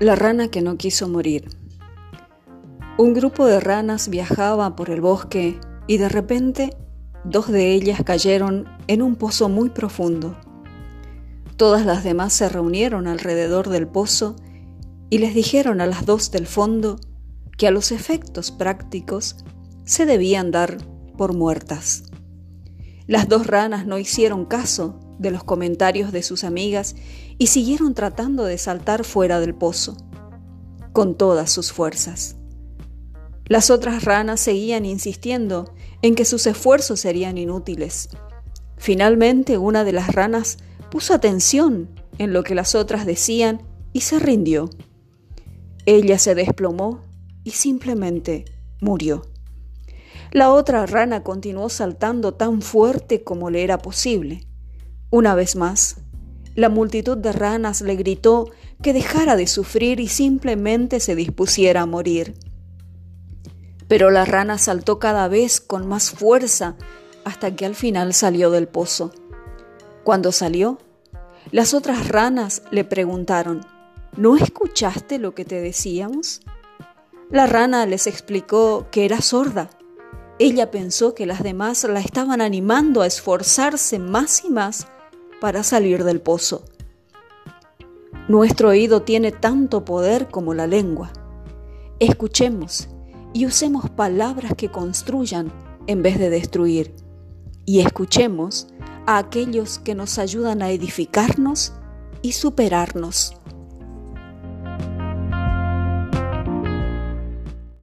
La rana que no quiso morir. Un grupo de ranas viajaba por el bosque y de repente dos de ellas cayeron en un pozo muy profundo. Todas las demás se reunieron alrededor del pozo y les dijeron a las dos del fondo que a los efectos prácticos se debían dar por muertas. Las dos ranas no hicieron caso de los comentarios de sus amigas y siguieron tratando de saltar fuera del pozo, con todas sus fuerzas. Las otras ranas seguían insistiendo en que sus esfuerzos serían inútiles. Finalmente una de las ranas puso atención en lo que las otras decían y se rindió. Ella se desplomó y simplemente murió. La otra rana continuó saltando tan fuerte como le era posible. Una vez más, la multitud de ranas le gritó que dejara de sufrir y simplemente se dispusiera a morir. Pero la rana saltó cada vez con más fuerza hasta que al final salió del pozo. Cuando salió, las otras ranas le preguntaron, ¿no escuchaste lo que te decíamos? La rana les explicó que era sorda. Ella pensó que las demás la estaban animando a esforzarse más y más para salir del pozo. Nuestro oído tiene tanto poder como la lengua. Escuchemos y usemos palabras que construyan en vez de destruir. Y escuchemos a aquellos que nos ayudan a edificarnos y superarnos.